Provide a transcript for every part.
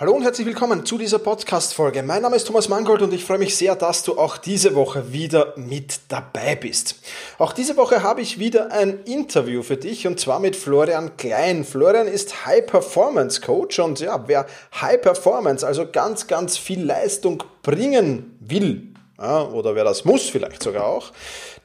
Hallo und herzlich willkommen zu dieser Podcast-Folge. Mein Name ist Thomas Mangold und ich freue mich sehr, dass du auch diese Woche wieder mit dabei bist. Auch diese Woche habe ich wieder ein Interview für dich und zwar mit Florian Klein. Florian ist High Performance Coach und ja, wer High Performance, also ganz, ganz viel Leistung bringen will, ja, oder wer das muss vielleicht sogar auch,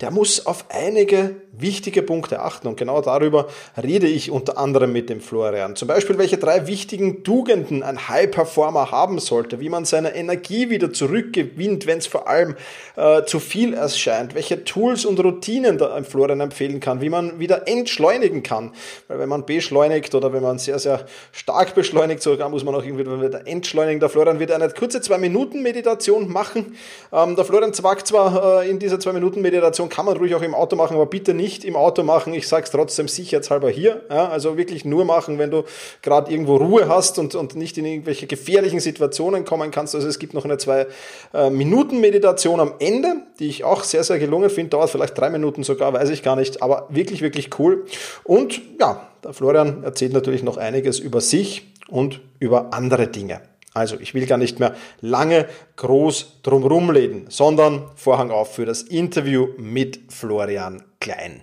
der muss auf einige wichtige Punkte achten. Und genau darüber rede ich unter anderem mit dem Florian. Zum Beispiel, welche drei wichtigen Tugenden ein High-Performer haben sollte, wie man seine Energie wieder zurückgewinnt, wenn es vor allem äh, zu viel erscheint, welche Tools und Routinen da ein Florian empfehlen kann, wie man wieder entschleunigen kann. Weil wenn man beschleunigt oder wenn man sehr, sehr stark beschleunigt, sogar muss man auch irgendwie wieder entschleunigen. Der Florian wird eine kurze Zwei-Minuten-Meditation machen. Ähm, der Florian sagt zwar äh, in dieser Zwei-Minuten-Meditation, kann man ruhig auch im Auto machen, aber bitte nicht im Auto machen. Ich sage es trotzdem sicherheitshalber hier. Ja, also wirklich nur machen, wenn du gerade irgendwo Ruhe hast und, und nicht in irgendwelche gefährlichen Situationen kommen kannst. Also es gibt noch eine zwei äh, Minuten Meditation am Ende, die ich auch sehr, sehr gelungen finde. Dauert vielleicht drei Minuten sogar, weiß ich gar nicht. Aber wirklich, wirklich cool. Und ja, der Florian erzählt natürlich noch einiges über sich und über andere Dinge. Also ich will gar nicht mehr lange groß drumherum reden, sondern Vorhang auf für das Interview mit Florian Klein.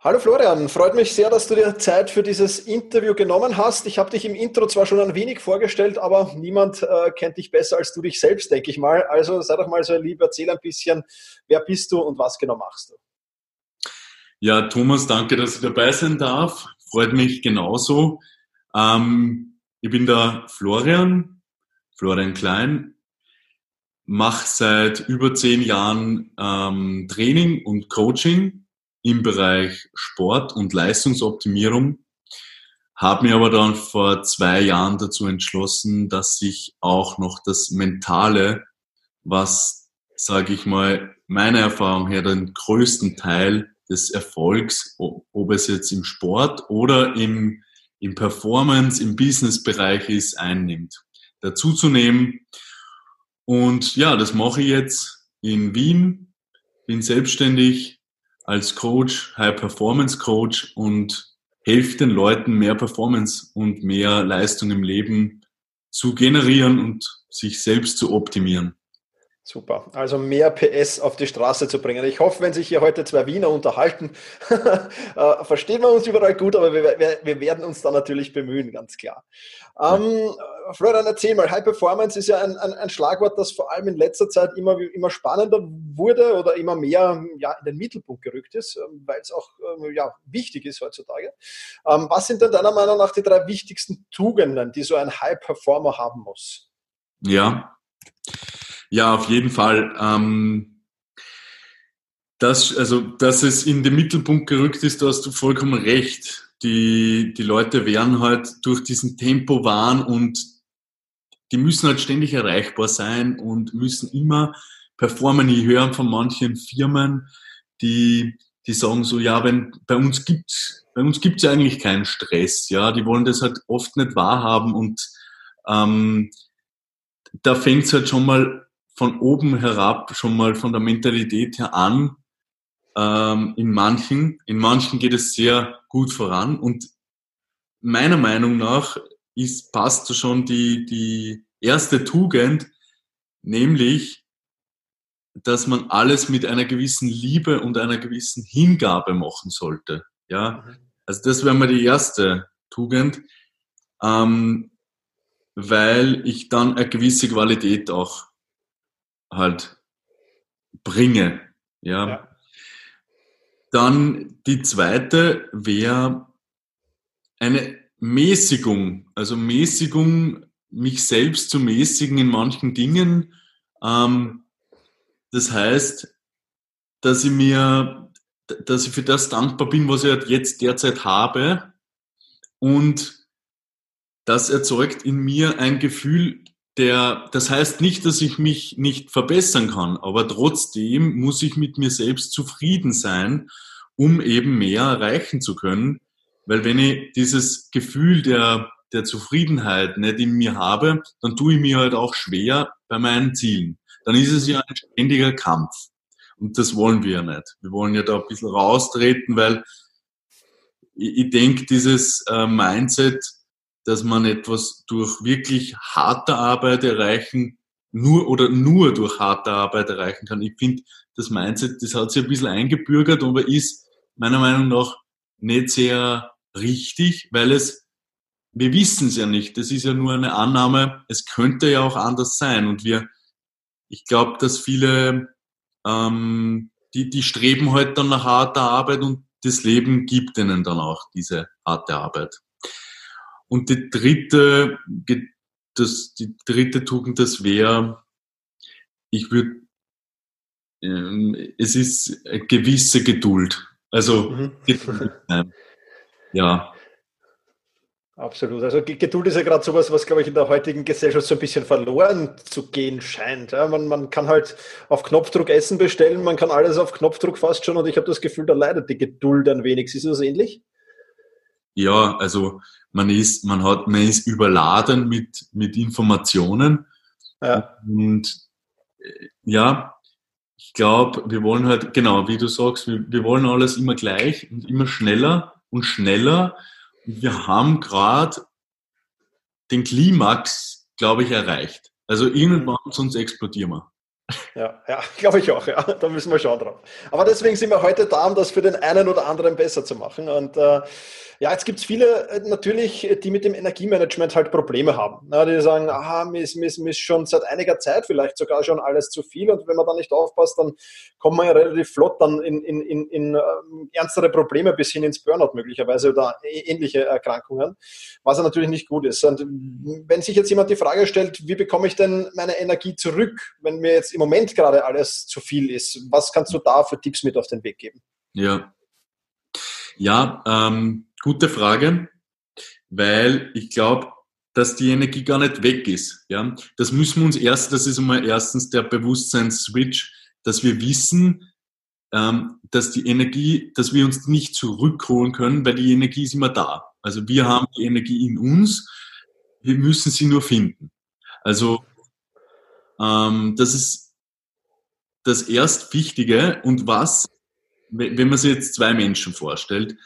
Hallo Florian, freut mich sehr, dass du dir Zeit für dieses Interview genommen hast. Ich habe dich im Intro zwar schon ein wenig vorgestellt, aber niemand äh, kennt dich besser als du dich selbst, denke ich mal. Also sei doch mal so lieb, erzähl ein bisschen, wer bist du und was genau machst du? Ja, Thomas, danke, dass ich dabei sein darf. Freut mich genauso. Ähm, ich bin der Florian, Florian Klein, mache seit über zehn Jahren ähm, Training und Coaching im Bereich Sport und Leistungsoptimierung, habe mir aber dann vor zwei Jahren dazu entschlossen, dass ich auch noch das Mentale, was, sage ich mal, meiner Erfahrung her den größten Teil des Erfolgs, ob es jetzt im Sport oder im, im Performance, im Business-Bereich ist, einnimmt dazuzunehmen. Und ja, das mache ich jetzt in Wien, bin selbstständig als Coach, High Performance Coach und helfe den Leuten mehr Performance und mehr Leistung im Leben zu generieren und sich selbst zu optimieren. Super. Also mehr PS auf die Straße zu bringen. Ich hoffe, wenn sich hier heute zwei Wiener unterhalten, äh, verstehen wir uns überall gut, aber wir, wir, wir, werden uns da natürlich bemühen, ganz klar. Ähm, Florian, erzähl mal, High Performance ist ja ein, ein, ein, Schlagwort, das vor allem in letzter Zeit immer, immer spannender wurde oder immer mehr ja, in den Mittelpunkt gerückt ist, ähm, weil es auch ähm, ja, wichtig ist heutzutage. Ähm, was sind denn deiner Meinung nach die drei wichtigsten Tugenden, die so ein High Performer haben muss? Ja. Ja, auf jeden Fall. Ähm, das, also, dass es in den Mittelpunkt gerückt ist, da hast du vollkommen recht. Die, die Leute werden halt durch diesen Tempo-Wahn und die müssen halt ständig erreichbar sein und müssen immer performen. Ich höre von manchen Firmen, die, die sagen so, ja, wenn bei uns gibt's, bei uns gibt's ja eigentlich keinen Stress, ja, die wollen das halt oft nicht wahrhaben und ähm, da fängt's halt schon mal von oben herab schon mal von der Mentalität her an. Ähm, in manchen, in manchen geht es sehr gut voran und meiner Meinung nach ist, passt schon die, die erste Tugend, nämlich, dass man alles mit einer gewissen Liebe und einer gewissen Hingabe machen sollte. Ja, mhm. also das wäre mal die erste Tugend, ähm, weil ich dann eine gewisse Qualität auch halt bringe. Ja. ja. Dann die zweite wäre eine Mäßigung, also Mäßigung, mich selbst zu mäßigen in manchen Dingen. Ähm, das heißt, dass ich mir, dass ich für das dankbar bin, was ich halt jetzt derzeit habe. Und das erzeugt in mir ein Gefühl der, das heißt nicht, dass ich mich nicht verbessern kann, aber trotzdem muss ich mit mir selbst zufrieden sein, um eben mehr erreichen zu können. Weil wenn ich dieses Gefühl der, der Zufriedenheit nicht in mir habe, dann tue ich mir halt auch schwer bei meinen Zielen. Dann ist es ja ein ständiger Kampf. Und das wollen wir ja nicht. Wir wollen ja da ein bisschen raustreten, weil ich, ich denke, dieses äh, Mindset, dass man etwas durch wirklich harte Arbeit erreichen, nur oder nur durch harte Arbeit erreichen kann. Ich finde, das Mindset, das hat sich ein bisschen eingebürgert, aber ist meiner Meinung nach nicht sehr richtig, weil es, wir wissen es ja nicht. Das ist ja nur eine Annahme. Es könnte ja auch anders sein. Und wir, ich glaube, dass viele, ähm, die, die streben halt dann nach harter Arbeit und das Leben gibt ihnen dann auch diese harte Arbeit. Und die dritte, das, die dritte Tugend, das wäre, ich würde, ähm, es ist eine gewisse Geduld. Also, mhm. Ja. Absolut. Also Geduld ist ja gerade sowas, was, glaube ich, in der heutigen Gesellschaft so ein bisschen verloren zu gehen scheint. Ja, man, man kann halt auf Knopfdruck Essen bestellen, man kann alles auf Knopfdruck fast schon und ich habe das Gefühl, da leidet die Geduld ein wenig. Ist das ähnlich? Ja, also man ist, man hat, man ist überladen mit, mit Informationen. Ja. Und äh, ja, ich glaube, wir wollen halt, genau, wie du sagst, wir, wir wollen alles immer gleich und immer schneller und schneller. Wir haben gerade den Klimax, glaube ich, erreicht. Also irgendwann sonst explodieren wir. Ja, ja glaube ich auch, ja. Da müssen wir schauen drauf. Aber deswegen sind wir heute da, um das für den einen oder anderen besser zu machen. Und äh, ja, jetzt gibt es viele äh, natürlich, die mit dem Energiemanagement halt Probleme haben. Ja, die sagen, aha, mir ist, mir, ist, mir ist schon seit einiger Zeit vielleicht sogar schon alles zu viel und wenn man da nicht aufpasst, dann kommt man ja relativ flott dann in, in, in, in äh, ernstere Probleme bis hin ins Burnout möglicherweise oder ähnliche Erkrankungen, was ja natürlich nicht gut ist. Und wenn sich jetzt jemand die Frage stellt, wie bekomme ich denn meine Energie zurück, wenn mir jetzt im Moment gerade alles zu viel ist, was kannst du da für Tipps mit auf den Weg geben? Ja, ja, ähm, gute Frage, weil ich glaube, dass die Energie gar nicht weg ist. Ja, das müssen wir uns erst, das ist einmal erstens der Bewusstseinsswitch, dass wir wissen, ähm, dass die Energie, dass wir uns nicht zurückholen können, weil die Energie ist immer da. Also wir haben die Energie in uns, wir müssen sie nur finden. Also ähm, das ist das erst Wichtige und was wenn man sich jetzt zwei Menschen vorstellt,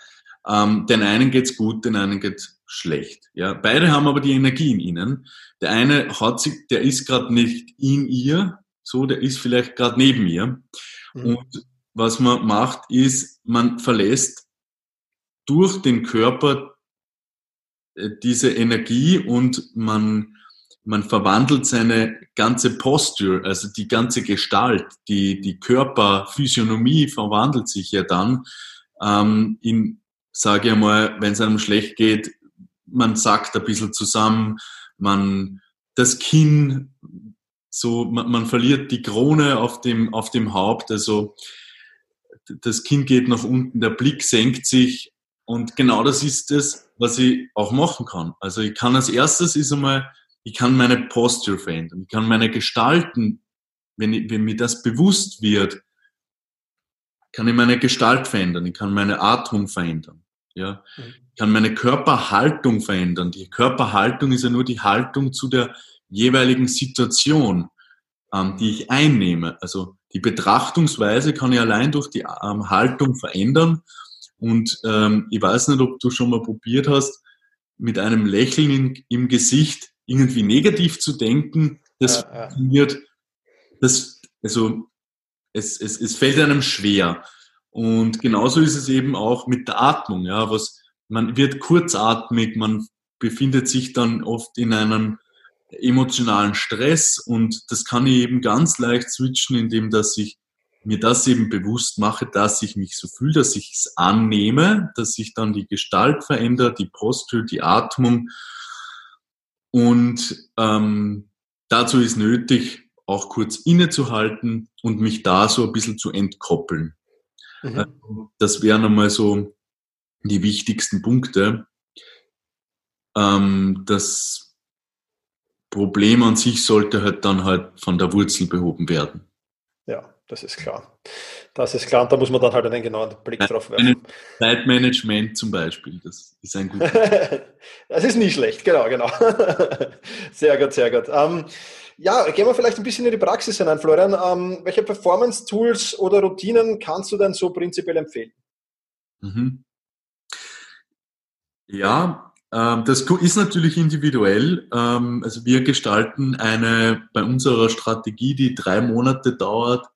ähm, den einen geht's gut, den einen geht's schlecht. Ja, beide haben aber die Energie in ihnen. Der eine hat sich, der ist gerade nicht in ihr, so, der ist vielleicht gerade neben ihr. Mhm. Und was man macht, ist, man verlässt durch den Körper äh, diese Energie und man man verwandelt seine ganze Posture, also die ganze Gestalt, die, die Körperphysiognomie verwandelt sich ja dann ähm, in, sage ich mal, wenn es einem schlecht geht, man sackt ein bisschen zusammen, man das Kinn, so man, man verliert die Krone auf dem, auf dem Haupt, also das Kinn geht nach unten, der Blick senkt sich und genau das ist es, was ich auch machen kann. Also ich kann als erstes ist einmal ich kann meine Posture verändern, ich kann meine Gestalten, wenn, ich, wenn mir das bewusst wird, kann ich meine Gestalt verändern, ich kann meine Atmung verändern, ja, ich kann meine Körperhaltung verändern. Die Körperhaltung ist ja nur die Haltung zu der jeweiligen Situation, ähm, die ich einnehme. Also die Betrachtungsweise kann ich allein durch die ähm, Haltung verändern. Und ähm, ich weiß nicht, ob du schon mal probiert hast, mit einem Lächeln in, im Gesicht irgendwie negativ zu denken, das ja, funktioniert, das, also es, es, es fällt einem schwer. Und genauso ist es eben auch mit der Atmung, ja, was, man wird kurzatmig, man befindet sich dann oft in einem emotionalen Stress und das kann ich eben ganz leicht switchen, indem dass ich mir das eben bewusst mache, dass ich mich so fühle, dass ich es annehme, dass sich dann die Gestalt verändert, die Postur, die Atmung und ähm, dazu ist nötig, auch kurz innezuhalten und mich da so ein bisschen zu entkoppeln. Mhm. Also, das wären einmal so die wichtigsten Punkte. Ähm, das Problem an sich sollte halt dann halt von der Wurzel behoben werden. Das ist klar. Das ist klar und da muss man dann halt einen genauen Blick drauf werfen. Zeitmanagement zum Beispiel, das ist ein guter. Das ist nie schlecht, genau, genau. sehr gut, sehr gut. Ähm, ja, gehen wir vielleicht ein bisschen in die Praxis hinein, Florian. Ähm, welche Performance-Tools oder Routinen kannst du denn so prinzipiell empfehlen? Mhm. Ja, ähm, das ist natürlich individuell. Ähm, also wir gestalten eine, bei unserer Strategie, die drei Monate dauert,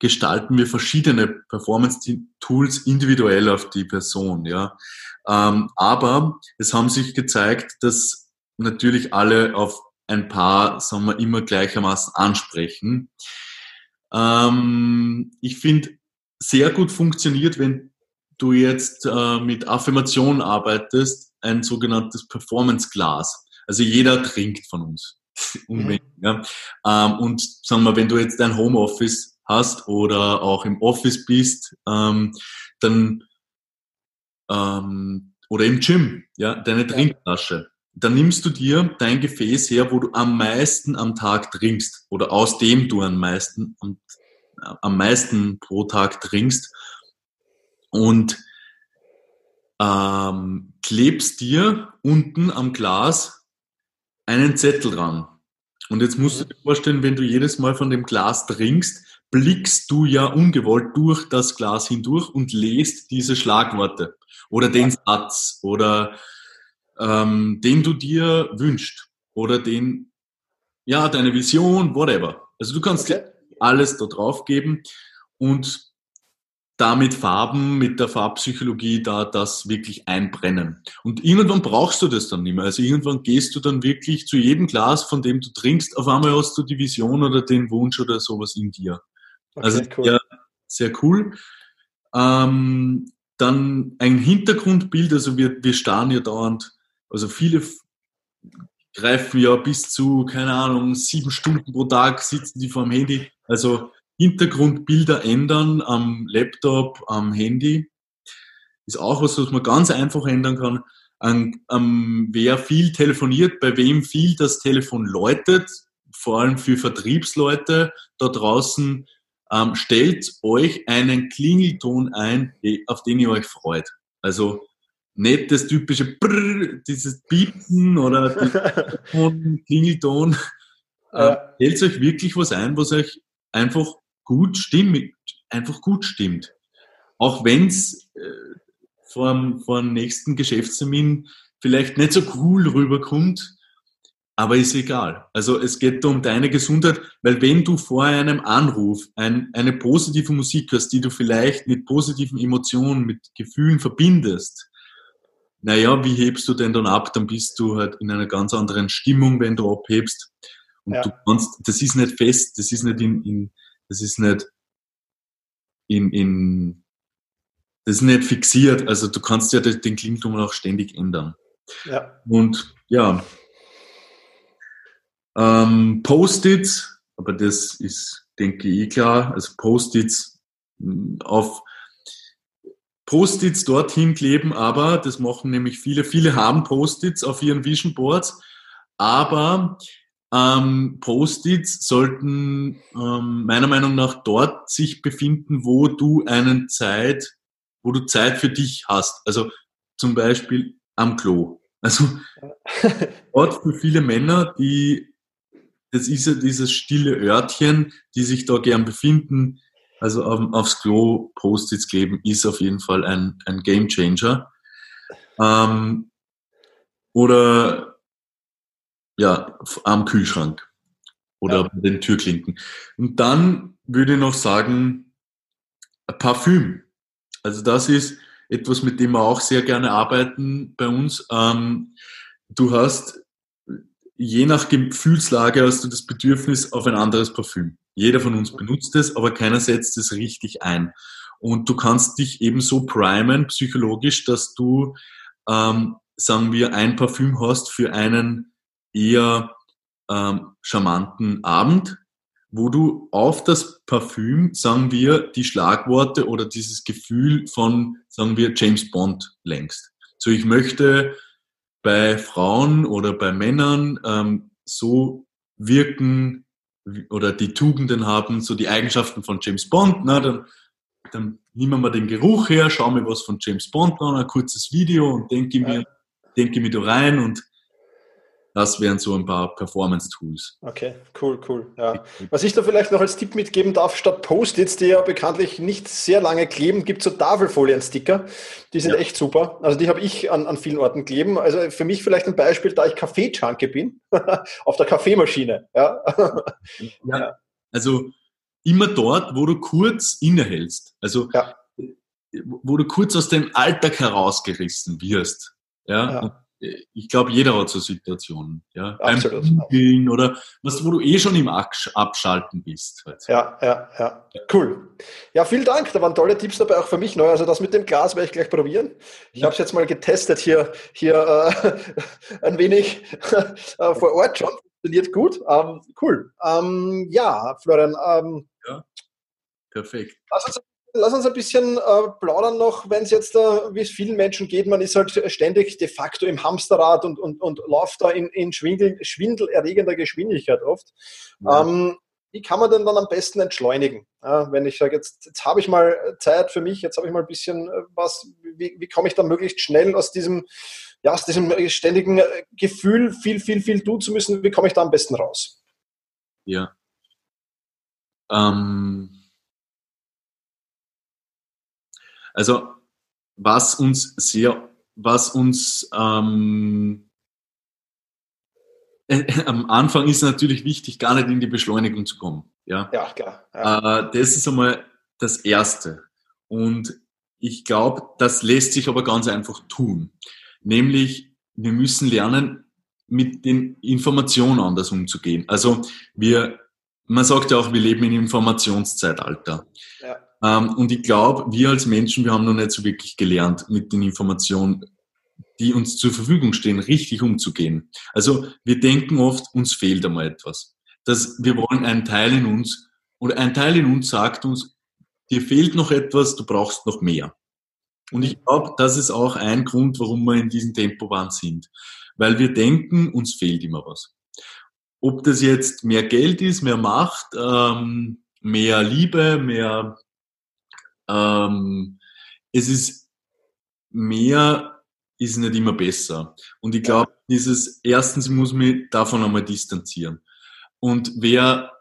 gestalten wir verschiedene Performance-Tools individuell auf die Person. Ja. Ähm, aber es haben sich gezeigt, dass natürlich alle auf ein paar, sagen wir, immer gleichermaßen ansprechen. Ähm, ich finde, sehr gut funktioniert, wenn du jetzt äh, mit Affirmation arbeitest, ein sogenanntes Performance-Glas. Also jeder trinkt von uns. Mhm. ja. ähm, und sagen wir, wenn du jetzt dein Homeoffice hast oder auch im Office bist, ähm, dann ähm, oder im Gym, ja, deine Trinkflasche. Dann nimmst du dir dein Gefäß her, wo du am meisten am Tag trinkst oder aus dem du am meisten am, am meisten pro Tag trinkst und ähm, klebst dir unten am Glas einen Zettel dran. Und jetzt musst du dir vorstellen, wenn du jedes Mal von dem Glas trinkst, blickst du ja ungewollt durch das Glas hindurch und lest diese Schlagworte oder den Satz oder ähm, den du dir wünschst oder den, ja, deine Vision, whatever. Also du kannst okay. alles da drauf geben und damit Farben, mit der Farbpsychologie da das wirklich einbrennen. Und irgendwann brauchst du das dann nicht mehr. Also irgendwann gehst du dann wirklich zu jedem Glas, von dem du trinkst, auf einmal hast du die Vision oder den Wunsch oder sowas in dir. Okay, also cool. ja, sehr cool. Ähm, dann ein Hintergrundbild, also wir, wir starren ja dauernd, also viele greifen ja bis zu, keine Ahnung, sieben Stunden pro Tag sitzen die vor dem Handy. Also Hintergrundbilder ändern am Laptop, am Handy ist auch was, was man ganz einfach ändern kann. An, an, wer viel telefoniert, bei wem viel das Telefon läutet, vor allem für Vertriebsleute da draußen, ähm, stellt euch einen Klingelton ein, auf den ihr euch freut. Also nicht das typische Brrr, dieses Piepen oder Klingelton. Ähm, stellt euch wirklich was ein, was euch einfach gut stimmt, einfach gut stimmt. Auch wenn es äh, vor, vor dem nächsten Geschäftstermin vielleicht nicht so cool rüberkommt, aber ist egal. Also es geht um deine Gesundheit, weil wenn du vor einem Anruf ein, eine positive Musik hörst, die du vielleicht mit positiven Emotionen, mit Gefühlen verbindest, naja, wie hebst du denn dann ab? Dann bist du halt in einer ganz anderen Stimmung, wenn du abhebst. Und ja. du kannst, das ist nicht fest, das ist nicht in, in das ist nicht in, in, das ist nicht fixiert. Also du kannst ja den Klingelton auch ständig ändern. Ja. Und ja, ähm, Post-its, aber das ist, denke ich, eh klar. Also Post-its hm, auf Post-its dorthin kleben, aber das machen nämlich viele. Viele haben Post-its auf ihren Vision Boards, aber ähm, Post-its sollten ähm, meiner Meinung nach dort sich befinden, wo du einen Zeit, wo du Zeit für dich hast. Also zum Beispiel am Klo. Also dort für viele Männer, die das ist ja dieses stille Örtchen, die sich da gern befinden. Also auf, aufs Klo Post-its kleben ist auf jeden Fall ein, ein Game Changer. Ähm, oder ja, am Kühlschrank oder ja. bei den Türklinken. Und dann würde ich noch sagen, Parfüm. Also das ist etwas, mit dem wir auch sehr gerne arbeiten bei uns. Ähm, du hast je nach Gefühlslage hast du das Bedürfnis auf ein anderes Parfüm. Jeder von uns benutzt es, aber keiner setzt es richtig ein. Und du kannst dich eben so primen psychologisch, dass du, ähm, sagen wir, ein Parfüm hast für einen eher ähm, charmanten Abend, wo du auf das Parfüm, sagen wir, die Schlagworte oder dieses Gefühl von, sagen wir, James Bond längst. So, ich möchte bei Frauen oder bei Männern ähm, so wirken oder die Tugenden haben, so die Eigenschaften von James Bond, na, dann, dann nehmen wir den Geruch her, schauen wir was von James Bond an, ein kurzes Video und denke mir, denke mich da rein und das wären so ein paar Performance-Tools. Okay, cool, cool. Ja. Was ich da vielleicht noch als Tipp mitgeben darf, statt Post-its, die ja bekanntlich nicht sehr lange kleben, gibt es so Tafelfolien-Sticker. Die sind ja. echt super. Also die habe ich an, an vielen Orten kleben. Also für mich vielleicht ein Beispiel, da ich Kaffee-Junkie bin, auf der Kaffeemaschine. Ja. ja. Also immer dort, wo du kurz innehältst. Also ja. wo du kurz aus dem Alltag herausgerissen wirst. Ja. Ich glaube, jeder hat so Situationen. Ja? Absolut. Beim oder was, wo du eh schon im Abschalten bist. Halt. Ja, ja, ja. Cool. Ja, vielen Dank. Da waren tolle Tipps dabei, auch für mich neu. Also das mit dem Glas werde ich gleich probieren. Ich ja. habe es jetzt mal getestet hier, hier äh, ein wenig äh, vor Ort schon. Funktioniert gut. Ähm, cool. Ähm, ja, Florian. Ähm, ja, perfekt. Lass uns lass uns ein bisschen äh, plaudern noch, wenn es jetzt, äh, wie es vielen Menschen geht, man ist halt ständig de facto im Hamsterrad und, und, und läuft da in, in Schwindel, schwindelerregender Geschwindigkeit oft. Ja. Ähm, wie kann man denn dann am besten entschleunigen? Ja, wenn ich sage, jetzt, jetzt habe ich mal Zeit für mich, jetzt habe ich mal ein bisschen äh, was, wie, wie komme ich dann möglichst schnell aus diesem, ja, aus diesem ständigen äh, Gefühl, viel, viel, viel tun zu müssen, wie komme ich da am besten raus? Ja. Ähm Also was uns sehr, was uns ähm, äh, am Anfang ist natürlich wichtig, gar nicht in die Beschleunigung zu kommen. Ja, ja klar. Ja. Äh, das ist einmal das Erste. Und ich glaube, das lässt sich aber ganz einfach tun. Nämlich, wir müssen lernen, mit den Informationen anders umzugehen. Also wir, man sagt ja auch, wir leben in Informationszeitalter. Ja. Ähm, und ich glaube, wir als Menschen, wir haben noch nicht so wirklich gelernt, mit den Informationen, die uns zur Verfügung stehen, richtig umzugehen. Also wir denken oft, uns fehlt einmal etwas. Dass wir wollen einen Teil in uns, oder ein Teil in uns sagt uns, dir fehlt noch etwas, du brauchst noch mehr. Und ich glaube, das ist auch ein Grund, warum wir in diesem Tempowahn sind. Weil wir denken, uns fehlt immer was. Ob das jetzt mehr Geld ist, mehr Macht, ähm, mehr Liebe, mehr ähm, es ist mehr, ist nicht immer besser. Und ich glaube, dieses, erstens muss mich davon einmal distanzieren. Und wer,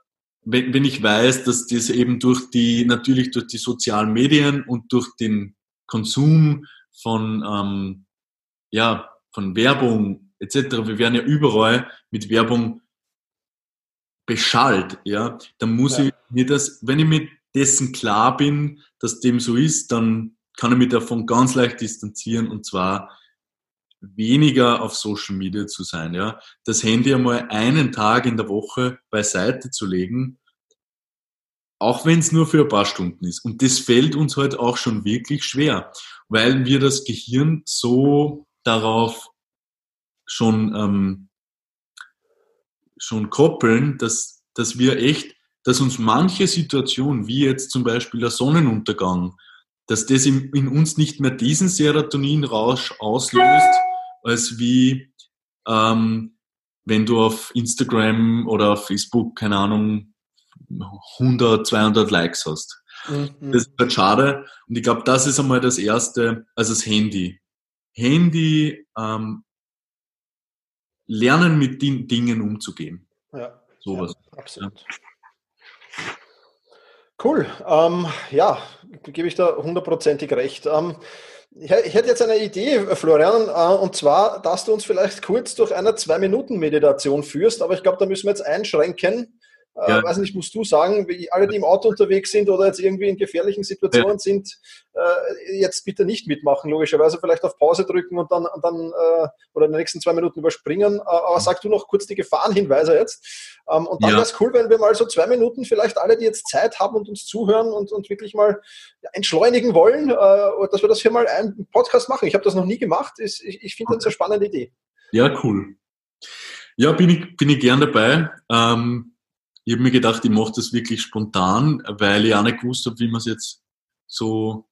wenn, wenn ich weiß, dass das eben durch die, natürlich durch die sozialen Medien und durch den Konsum von, ähm, ja, von Werbung etc., wir werden ja überall mit Werbung beschallt, ja, dann muss ja. ich mir das, wenn ich mit dessen klar bin, dass dem so ist, dann kann ich mich davon ganz leicht distanzieren und zwar weniger auf Social Media zu sein, ja. Das Handy einmal einen Tag in der Woche beiseite zu legen, auch wenn es nur für ein paar Stunden ist. Und das fällt uns halt auch schon wirklich schwer, weil wir das Gehirn so darauf schon, ähm, schon koppeln, dass, dass wir echt dass uns manche Situationen, wie jetzt zum Beispiel der Sonnenuntergang, dass das in, in uns nicht mehr diesen Serotoninrausch auslöst, als wie ähm, wenn du auf Instagram oder auf Facebook, keine Ahnung, 100, 200 Likes hast. Mhm. Das ist halt schade. Und ich glaube, das ist einmal das Erste, also das Handy. Handy, ähm, lernen mit den Dingen umzugehen. Ja, sowas. Ja, absolut. Ja. Cool. Ähm, ja, gebe ich da hundertprozentig recht. Ähm, ich, ich, hätte jetzt eine Idee, Florian, äh, und zwar, dass du uns vielleicht kurz durch eine Zwei-Minuten-Meditation führst, aber ich glaube, da müssen wir jetzt einschränken. Äh, ja. weiß nicht, musst du sagen, wie alle, die im Auto unterwegs sind oder jetzt irgendwie in gefährlichen Situationen ja. sind, äh, jetzt bitte nicht mitmachen, logischerweise vielleicht auf Pause drücken und dann, und dann äh, oder in den nächsten zwei Minuten überspringen. Äh, aber sag du noch kurz die Gefahrenhinweise jetzt. Ähm, und dann ja. wäre es cool, wenn wir mal so zwei Minuten vielleicht alle, die jetzt Zeit haben und uns zuhören und, und wirklich mal entschleunigen wollen, äh, dass wir das hier mal einen Podcast machen. Ich habe das noch nie gemacht. Ich, ich finde das eine spannende Idee. Ja, cool. Ja, bin ich, bin ich gern dabei. Ähm, ich habe mir gedacht, ich mache das wirklich spontan, weil ich auch nicht gewusst habe, wie man es jetzt so.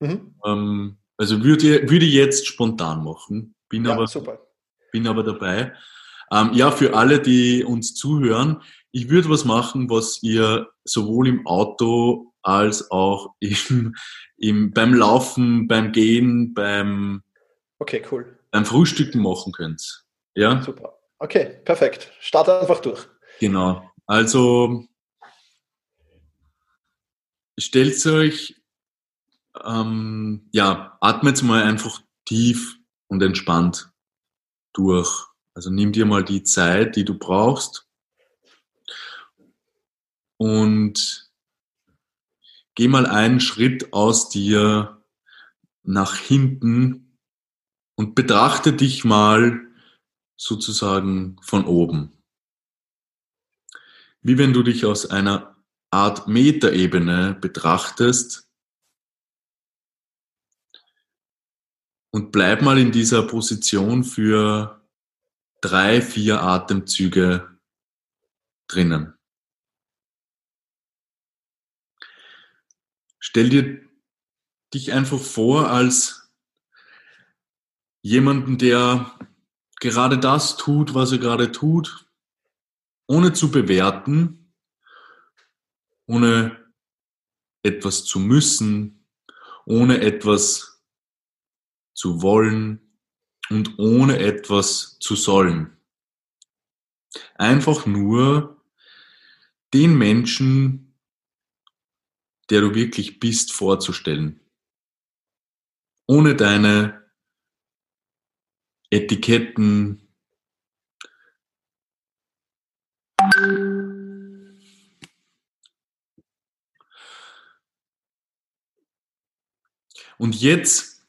Mhm. Ähm, also würde, würde ich jetzt spontan machen. Bin, ja, aber, super. bin aber dabei. Ähm, ja, für alle, die uns zuhören, ich würde was machen, was ihr sowohl im Auto als auch im, im, beim Laufen, beim Gehen, beim okay, cool. beim Frühstücken machen könnt. Ja? Super. Okay, perfekt. Starte einfach durch. Genau. Also stellt euch, ähm, ja, atmet mal einfach tief und entspannt durch. Also nimm dir mal die Zeit, die du brauchst und geh mal einen Schritt aus dir nach hinten und betrachte dich mal sozusagen von oben. Wie wenn du dich aus einer Art Metaebene betrachtest und bleib mal in dieser Position für drei, vier Atemzüge drinnen. Stell dir dich einfach vor als jemanden, der gerade das tut, was er gerade tut, ohne zu bewerten, ohne etwas zu müssen, ohne etwas zu wollen und ohne etwas zu sollen. Einfach nur den Menschen, der du wirklich bist, vorzustellen. Ohne deine Etiketten. Und jetzt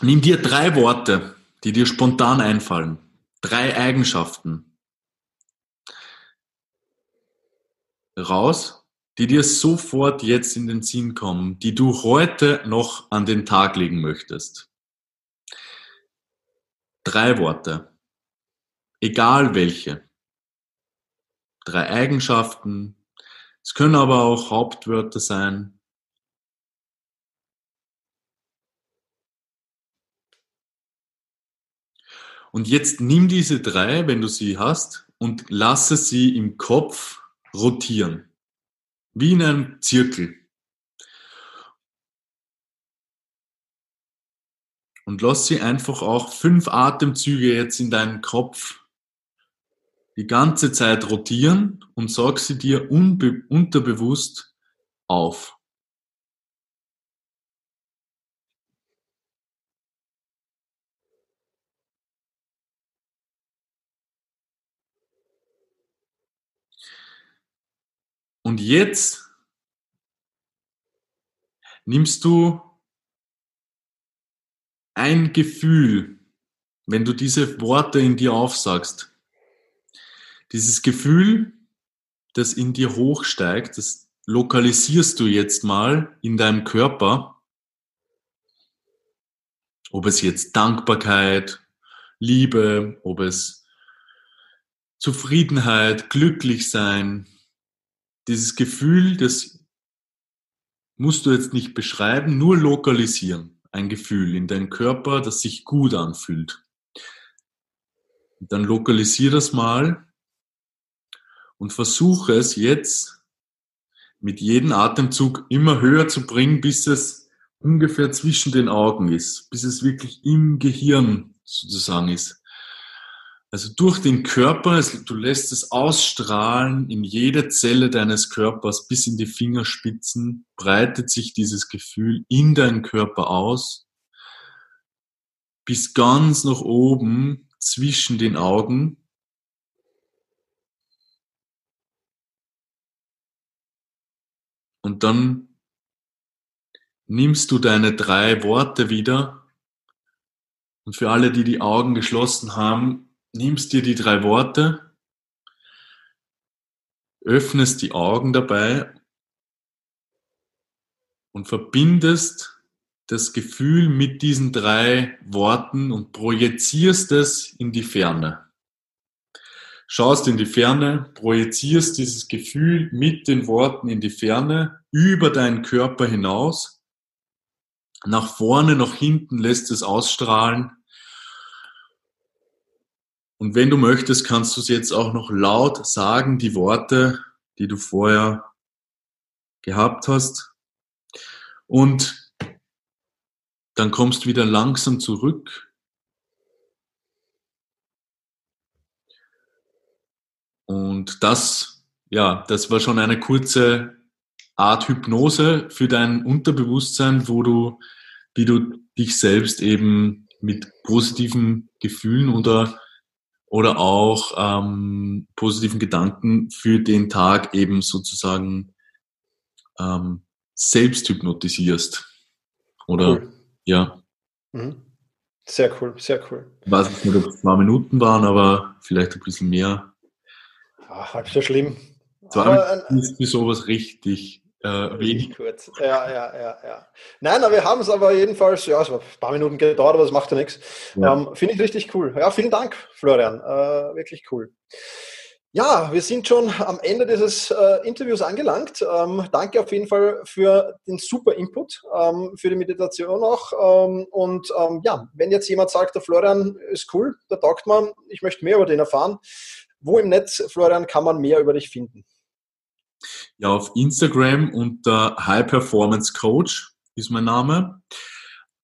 nimm dir drei Worte, die dir spontan einfallen. Drei Eigenschaften. Raus, die dir sofort jetzt in den Sinn kommen, die du heute noch an den Tag legen möchtest. Drei Worte. Egal welche. Drei Eigenschaften. Es können aber auch Hauptwörter sein. Und jetzt nimm diese drei, wenn du sie hast, und lasse sie im Kopf rotieren. Wie in einem Zirkel. Und lass sie einfach auch fünf Atemzüge jetzt in deinem Kopf die ganze Zeit rotieren und sag sie dir unterbewusst auf. Und jetzt nimmst du ein Gefühl, wenn du diese Worte in dir aufsagst, dieses Gefühl, das in dir hochsteigt, das lokalisierst du jetzt mal in deinem Körper, ob es jetzt Dankbarkeit, Liebe, ob es Zufriedenheit, glücklich sein, dieses Gefühl, das musst du jetzt nicht beschreiben, nur lokalisieren ein Gefühl in deinem Körper, das sich gut anfühlt. Dann lokalisiere das mal und versuche es jetzt mit jedem Atemzug immer höher zu bringen, bis es ungefähr zwischen den Augen ist, bis es wirklich im Gehirn sozusagen ist. Also durch den Körper, du lässt es ausstrahlen in jede Zelle deines Körpers bis in die Fingerspitzen, breitet sich dieses Gefühl in deinen Körper aus, bis ganz nach oben zwischen den Augen. Und dann nimmst du deine drei Worte wieder. Und für alle, die die Augen geschlossen haben, nimmst dir die drei Worte, öffnest die Augen dabei und verbindest das Gefühl mit diesen drei Worten und projizierst es in die Ferne. Schaust in die Ferne, projizierst dieses Gefühl mit den Worten in die Ferne, über deinen Körper hinaus, nach vorne, nach hinten lässt es ausstrahlen und wenn du möchtest, kannst du es jetzt auch noch laut sagen, die Worte, die du vorher gehabt hast. Und dann kommst du wieder langsam zurück. Und das, ja, das war schon eine kurze Art Hypnose für dein Unterbewusstsein, wo du, wie du dich selbst eben mit positiven Gefühlen oder oder auch ähm, positiven Gedanken für den Tag eben sozusagen ähm, selbst hypnotisierst. Oder cool. ja. Mhm. Sehr cool, sehr cool. Ich weiß nicht, ob es zwei Minuten waren, aber vielleicht ein bisschen mehr. Ach, halb so schlimm. Zwei Minuten ist für sowas richtig äh, wenig. Kurz. Ja, ja, ja, ja. Nein, aber wir haben es aber jedenfalls, ja, es hat ein paar Minuten gedauert, aber das macht ja nichts. Ja. Ähm, Finde ich richtig cool. Ja, vielen Dank, Florian. Äh, wirklich cool. Ja, wir sind schon am Ende dieses äh, Interviews angelangt. Ähm, danke auf jeden Fall für den super Input, ähm, für die Meditation auch. Ähm, und ähm, ja, wenn jetzt jemand sagt, der Florian ist cool, der taugt man, ich möchte mehr über den erfahren. Wo im Netz, Florian, kann man mehr über dich finden? Ja, auf Instagram unter High Performance Coach ist mein Name.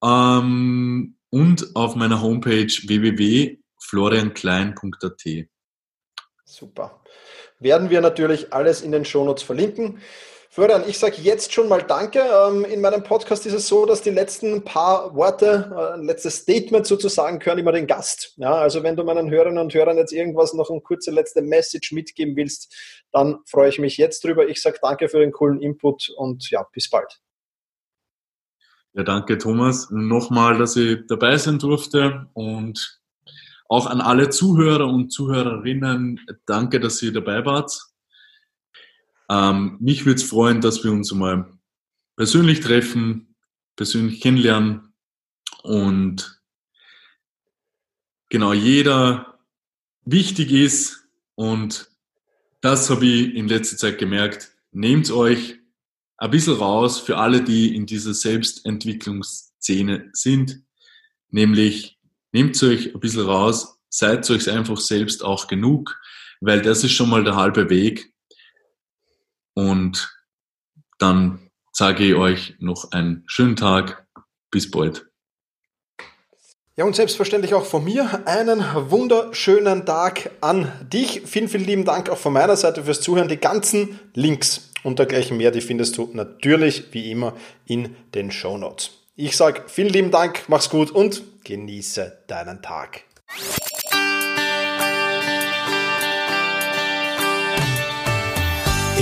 Ähm, und auf meiner Homepage www.florianklein.at. Super. Werden wir natürlich alles in den Shownotes verlinken. Florian, ich sage jetzt schon mal Danke. Ähm, in meinem Podcast ist es so, dass die letzten paar Worte, äh, ein letztes Statement sozusagen, gehören immer den Gast. Ja, also wenn du meinen Hörerinnen und Hörern jetzt irgendwas noch eine kurze letzte Message mitgeben willst, dann freue ich mich jetzt drüber. Ich sage Danke für den coolen Input und ja, bis bald. Ja, danke Thomas. Nochmal, dass ich dabei sein durfte und auch an alle Zuhörer und Zuhörerinnen, danke, dass ihr dabei wart. Ähm, mich würde es freuen, dass wir uns mal persönlich treffen, persönlich kennenlernen und genau jeder wichtig ist und das habe ich in letzter Zeit gemerkt. Nehmt euch ein bisschen raus für alle, die in dieser Selbstentwicklungsszene sind, nämlich nehmt euch ein bisschen raus, seid euch einfach selbst auch genug, weil das ist schon mal der halbe Weg und dann sage ich euch noch einen schönen Tag. Bis bald. Ja, und selbstverständlich auch von mir einen wunderschönen Tag an dich. Vielen, vielen lieben Dank auch von meiner Seite fürs Zuhören. Die ganzen Links und dergleichen mehr, die findest du natürlich wie immer in den Show Notes. Ich sage vielen lieben Dank, mach's gut und genieße deinen Tag.